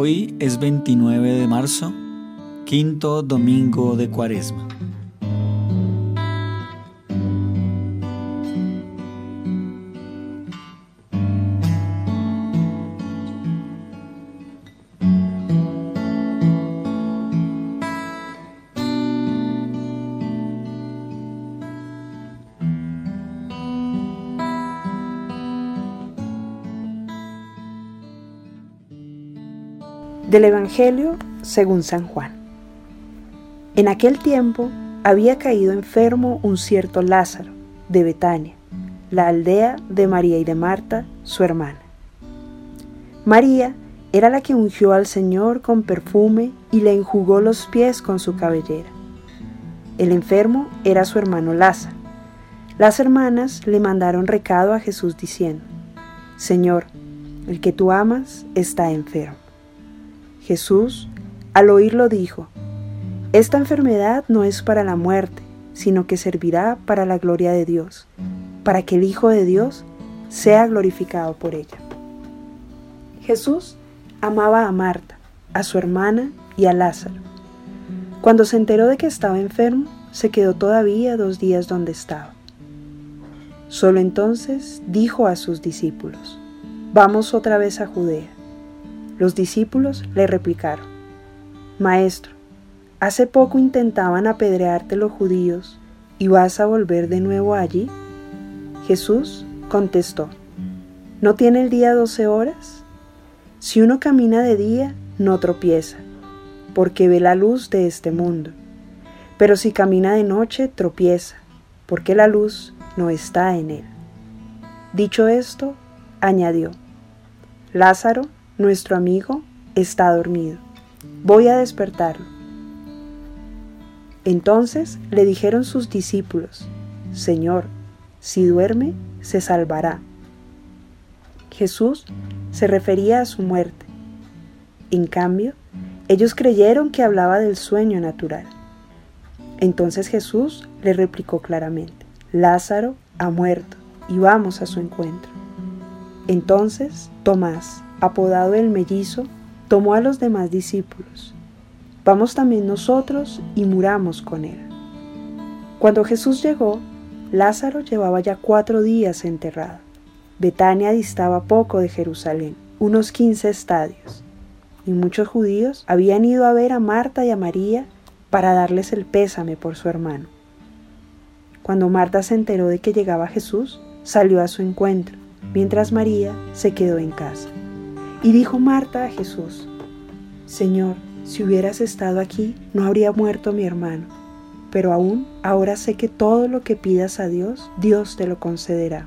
Hoy es 29 de marzo, quinto domingo de Cuaresma. Del Evangelio según San Juan. En aquel tiempo había caído enfermo un cierto Lázaro de Betania, la aldea de María y de Marta, su hermana. María era la que ungió al Señor con perfume y le enjugó los pies con su cabellera. El enfermo era su hermano Lázaro. Las hermanas le mandaron recado a Jesús diciendo, Señor, el que tú amas está enfermo. Jesús, al oírlo, dijo, Esta enfermedad no es para la muerte, sino que servirá para la gloria de Dios, para que el Hijo de Dios sea glorificado por ella. Jesús amaba a Marta, a su hermana y a Lázaro. Cuando se enteró de que estaba enfermo, se quedó todavía dos días donde estaba. Solo entonces dijo a sus discípulos, Vamos otra vez a Judea. Los discípulos le replicaron, Maestro, hace poco intentaban apedrearte los judíos y vas a volver de nuevo allí. Jesús contestó, ¿no tiene el día doce horas? Si uno camina de día, no tropieza, porque ve la luz de este mundo. Pero si camina de noche, tropieza, porque la luz no está en él. Dicho esto, añadió, Lázaro, nuestro amigo está dormido. Voy a despertarlo. Entonces le dijeron sus discípulos, Señor, si duerme, se salvará. Jesús se refería a su muerte. En cambio, ellos creyeron que hablaba del sueño natural. Entonces Jesús le replicó claramente, Lázaro ha muerto y vamos a su encuentro. Entonces Tomás, apodado el mellizo, tomó a los demás discípulos. Vamos también nosotros y muramos con él. Cuando Jesús llegó, Lázaro llevaba ya cuatro días enterrado. Betania distaba poco de Jerusalén, unos quince estadios, y muchos judíos habían ido a ver a Marta y a María para darles el pésame por su hermano. Cuando Marta se enteró de que llegaba Jesús, salió a su encuentro, mientras María se quedó en casa. Y dijo Marta a Jesús, Señor, si hubieras estado aquí, no habría muerto mi hermano, pero aún ahora sé que todo lo que pidas a Dios, Dios te lo concederá.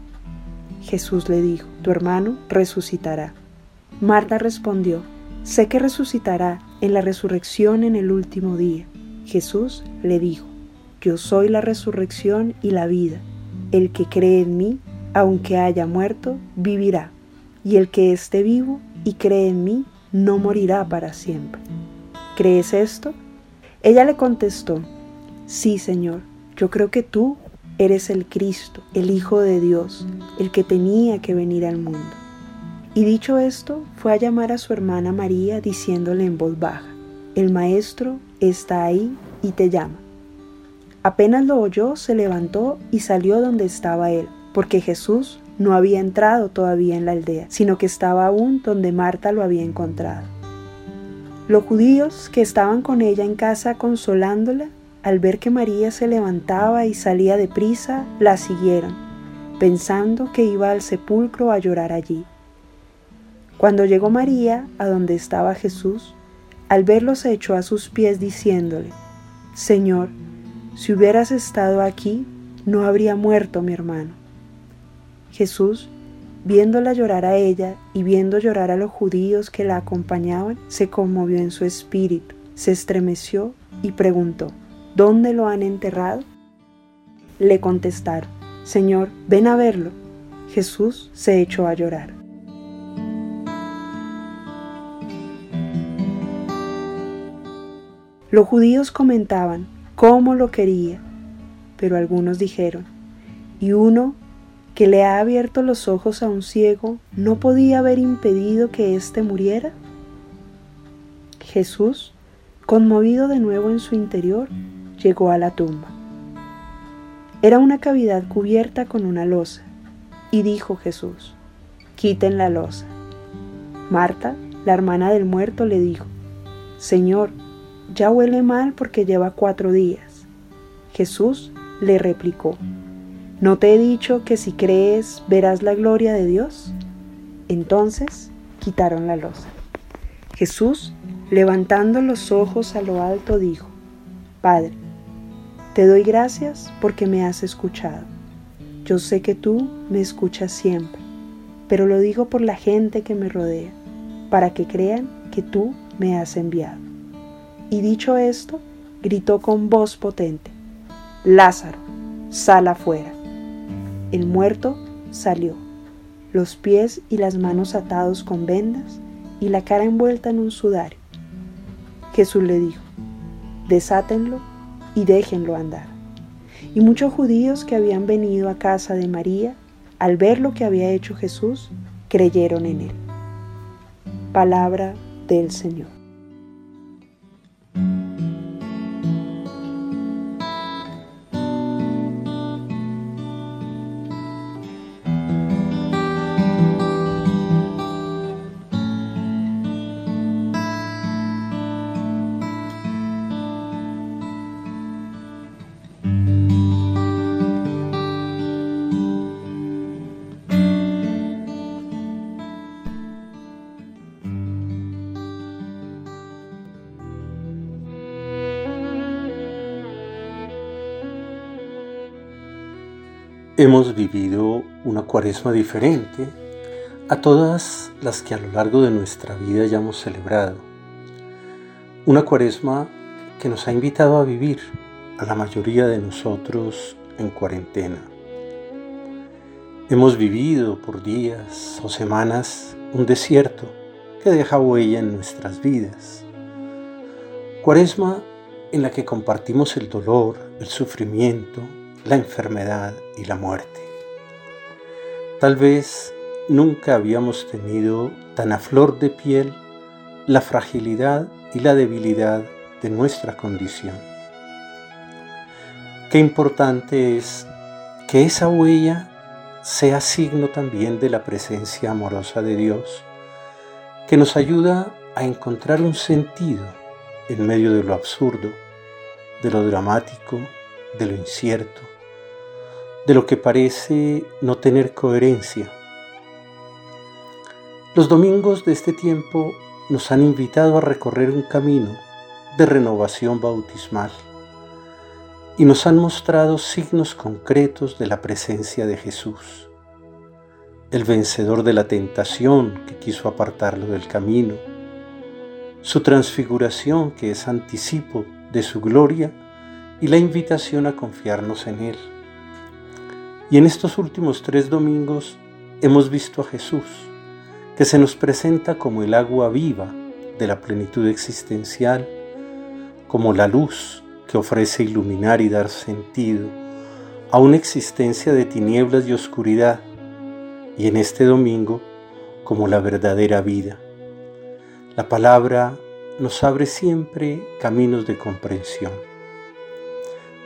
Jesús le dijo, tu hermano resucitará. Marta respondió, sé que resucitará en la resurrección en el último día. Jesús le dijo, yo soy la resurrección y la vida. El que cree en mí, aunque haya muerto, vivirá. Y el que esté vivo y cree en mí, no morirá para siempre. ¿Crees esto? Ella le contestó, sí, Señor, yo creo que tú eres el Cristo, el Hijo de Dios, el que tenía que venir al mundo. Y dicho esto, fue a llamar a su hermana María diciéndole en voz baja, el Maestro está ahí y te llama. Apenas lo oyó, se levantó y salió donde estaba él, porque Jesús no había entrado todavía en la aldea, sino que estaba aún donde Marta lo había encontrado. Los judíos que estaban con ella en casa consolándola, al ver que María se levantaba y salía deprisa, la siguieron, pensando que iba al sepulcro a llorar allí. Cuando llegó María a donde estaba Jesús, al verlo se echó a sus pies diciéndole, Señor, si hubieras estado aquí, no habría muerto mi hermano. Jesús, viéndola llorar a ella y viendo llorar a los judíos que la acompañaban, se conmovió en su espíritu, se estremeció y preguntó, ¿Dónde lo han enterrado? Le contestaron, Señor, ven a verlo. Jesús se echó a llorar. Los judíos comentaban cómo lo quería, pero algunos dijeron, ¿y uno que le ha abierto los ojos a un ciego no podía haber impedido que éste muriera? Jesús, conmovido de nuevo en su interior, llegó a la tumba. Era una cavidad cubierta con una losa, y dijo Jesús, quiten la losa. Marta, la hermana del muerto, le dijo, Señor, ya huele mal porque lleva cuatro días. Jesús le replicó, ¿no te he dicho que si crees verás la gloria de Dios? Entonces quitaron la losa. Jesús, levantando los ojos a lo alto, dijo, Padre, te doy gracias porque me has escuchado. Yo sé que tú me escuchas siempre, pero lo digo por la gente que me rodea, para que crean que tú me has enviado. Y dicho esto, gritó con voz potente, Lázaro, sal afuera. El muerto salió, los pies y las manos atados con vendas y la cara envuelta en un sudario. Jesús le dijo, desátenlo y déjenlo andar. Y muchos judíos que habían venido a casa de María, al ver lo que había hecho Jesús, creyeron en él. Palabra del Señor. Hemos vivido una cuaresma diferente a todas las que a lo largo de nuestra vida ya hemos celebrado. Una cuaresma que nos ha invitado a vivir a la mayoría de nosotros en cuarentena. Hemos vivido por días o semanas un desierto que deja huella en nuestras vidas. Cuaresma en la que compartimos el dolor, el sufrimiento, la enfermedad y la muerte. Tal vez nunca habíamos tenido tan a flor de piel la fragilidad y la debilidad de nuestra condición. Qué importante es que esa huella sea signo también de la presencia amorosa de Dios, que nos ayuda a encontrar un sentido en medio de lo absurdo, de lo dramático, de lo incierto, de lo que parece no tener coherencia. Los domingos de este tiempo nos han invitado a recorrer un camino de renovación bautismal y nos han mostrado signos concretos de la presencia de Jesús, el vencedor de la tentación que quiso apartarlo del camino, su transfiguración que es anticipo de su gloria y la invitación a confiarnos en Él. Y en estos últimos tres domingos hemos visto a Jesús, que se nos presenta como el agua viva de la plenitud existencial, como la luz que ofrece iluminar y dar sentido a una existencia de tinieblas y oscuridad, y en este domingo como la verdadera vida. La palabra nos abre siempre caminos de comprensión.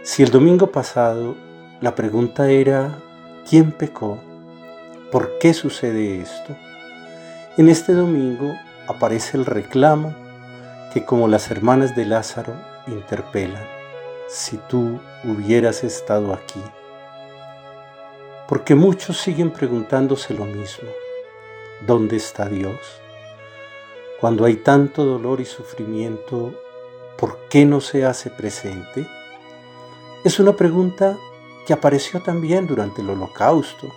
Si el domingo pasado la pregunta era, ¿quién pecó? ¿Por qué sucede esto? En este domingo aparece el reclamo que como las hermanas de Lázaro interpelan, si tú hubieras estado aquí. Porque muchos siguen preguntándose lo mismo, ¿dónde está Dios? Cuando hay tanto dolor y sufrimiento, ¿por qué no se hace presente? Es una pregunta que apareció también durante el holocausto,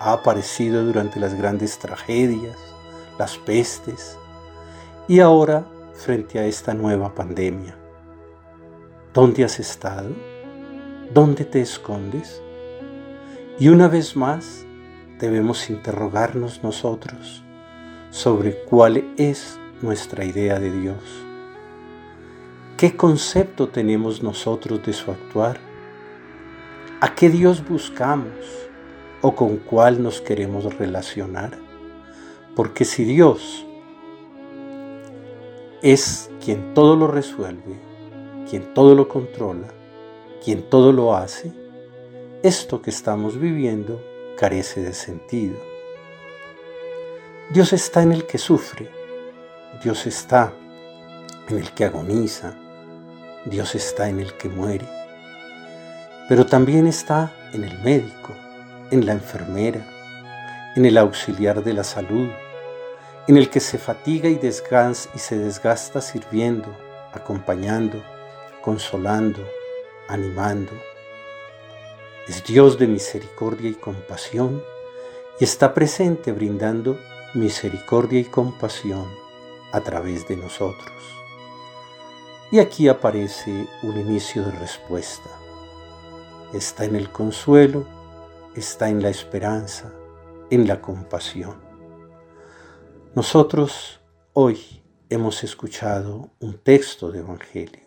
ha aparecido durante las grandes tragedias, las pestes y ahora frente a esta nueva pandemia. ¿Dónde has estado? ¿Dónde te escondes? Y una vez más debemos interrogarnos nosotros sobre cuál es nuestra idea de Dios. ¿Qué concepto tenemos nosotros de su actuar? ¿A qué Dios buscamos o con cuál nos queremos relacionar? Porque si Dios es quien todo lo resuelve, quien todo lo controla, quien todo lo hace, esto que estamos viviendo carece de sentido. Dios está en el que sufre, Dios está en el que agoniza, Dios está en el que muere, pero también está en el médico, en la enfermera, en el auxiliar de la salud, en el que se fatiga y, y se desgasta sirviendo, acompañando, consolando, animando. Es Dios de misericordia y compasión y está presente brindando misericordia y compasión a través de nosotros. Y aquí aparece un inicio de respuesta. Está en el consuelo, está en la esperanza, en la compasión. Nosotros hoy hemos escuchado un texto de Evangelio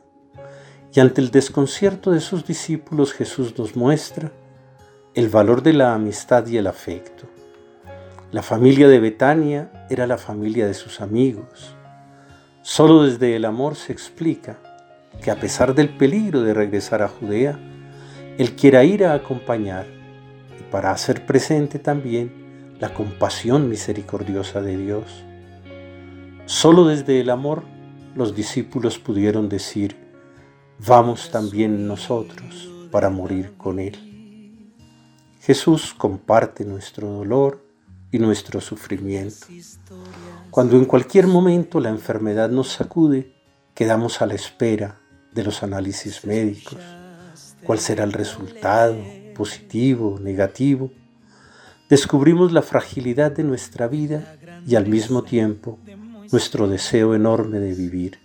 y ante el desconcierto de sus discípulos Jesús nos muestra el valor de la amistad y el afecto. La familia de Betania era la familia de sus amigos. Solo desde el amor se explica que a pesar del peligro de regresar a Judea, Él quiera ir a acompañar y para hacer presente también la compasión misericordiosa de Dios. Solo desde el amor los discípulos pudieron decir, vamos también nosotros para morir con Él. Jesús comparte nuestro dolor y nuestro sufrimiento. Cuando en cualquier momento la enfermedad nos sacude, quedamos a la espera de los análisis médicos. ¿Cuál será el resultado? ¿Positivo? ¿Negativo? descubrimos la fragilidad de nuestra vida y al mismo tiempo nuestro deseo enorme de vivir.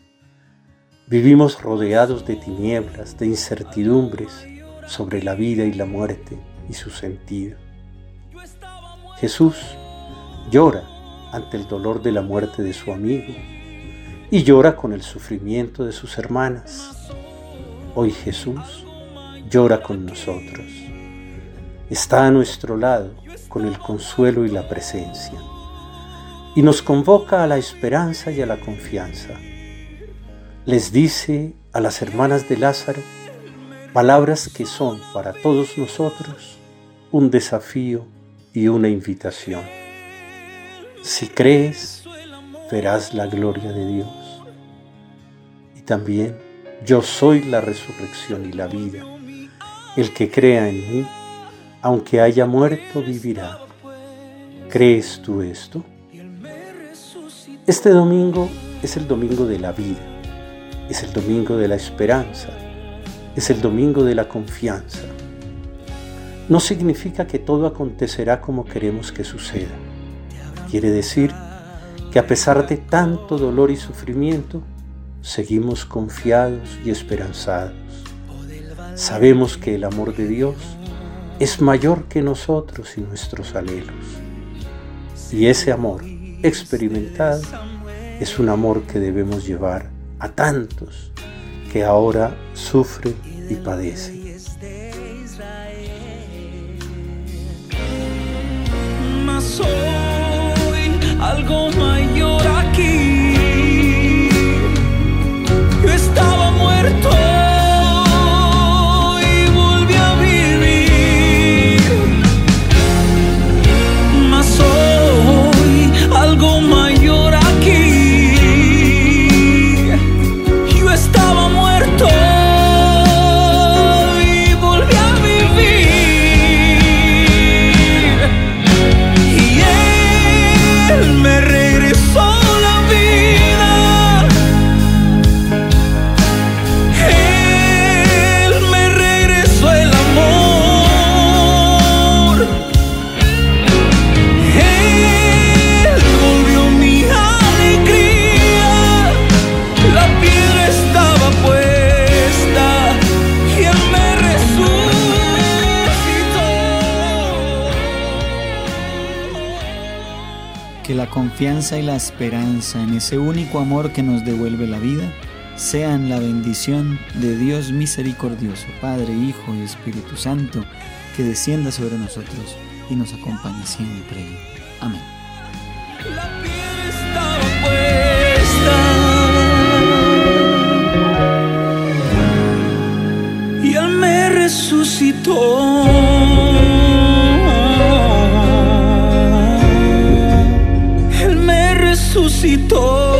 Vivimos rodeados de tinieblas, de incertidumbres sobre la vida y la muerte y su sentido. Jesús llora ante el dolor de la muerte de su amigo y llora con el sufrimiento de sus hermanas. Hoy Jesús llora con nosotros. Está a nuestro lado con el consuelo y la presencia, y nos convoca a la esperanza y a la confianza. Les dice a las hermanas de Lázaro palabras que son para todos nosotros un desafío y una invitación. Si crees, verás la gloria de Dios. Y también yo soy la resurrección y la vida. El que crea en mí, aunque haya muerto, vivirá. ¿Crees tú esto? Este domingo es el domingo de la vida, es el domingo de la esperanza, es el domingo de la confianza. No significa que todo acontecerá como queremos que suceda. Quiere decir que a pesar de tanto dolor y sufrimiento, seguimos confiados y esperanzados. Sabemos que el amor de Dios es mayor que nosotros y nuestros anhelos. Y ese amor experimentado es un amor que debemos llevar a tantos que ahora sufren y padecen. que la confianza y la esperanza en ese único amor que nos devuelve la vida sean la bendición de Dios misericordioso, Padre, Hijo y Espíritu Santo, que descienda sobre nosotros y nos acompañe siempre. Amén. La puesta y resucitó. ressuscitou.